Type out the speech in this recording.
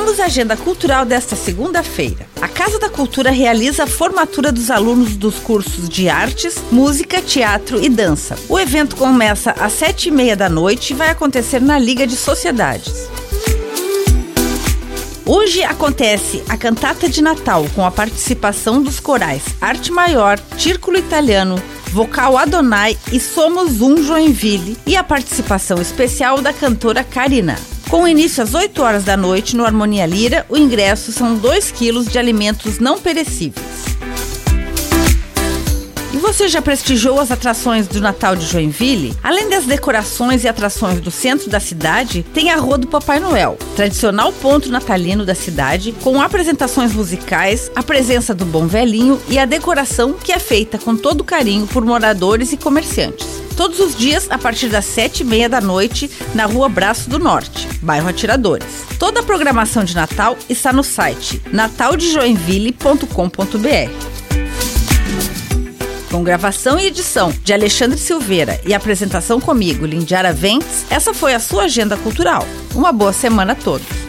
Vamos à agenda cultural desta segunda-feira. A Casa da Cultura realiza a formatura dos alunos dos cursos de artes, música, teatro e dança. O evento começa às sete e meia da noite e vai acontecer na Liga de Sociedades. Hoje acontece a cantata de Natal com a participação dos corais Arte Maior, Círculo Italiano, Vocal Adonai e Somos Um Joinville e a participação especial da cantora Karina. Com início às 8 horas da noite no Harmonia Lira, o ingresso são 2 quilos de alimentos não perecíveis. E você já prestigiou as atrações do Natal de Joinville? Além das decorações e atrações do centro da cidade, tem a Rua do Papai Noel, tradicional ponto natalino da cidade, com apresentações musicais, a presença do Bom Velhinho e a decoração que é feita com todo carinho por moradores e comerciantes todos os dias a partir das sete e meia da noite na Rua Braço do Norte, bairro Atiradores. Toda a programação de Natal está no site nataldejoinville.com.br. Com gravação e edição de Alexandre Silveira e apresentação comigo, Lindiara Ventes, essa foi a sua agenda cultural. Uma boa semana a todos.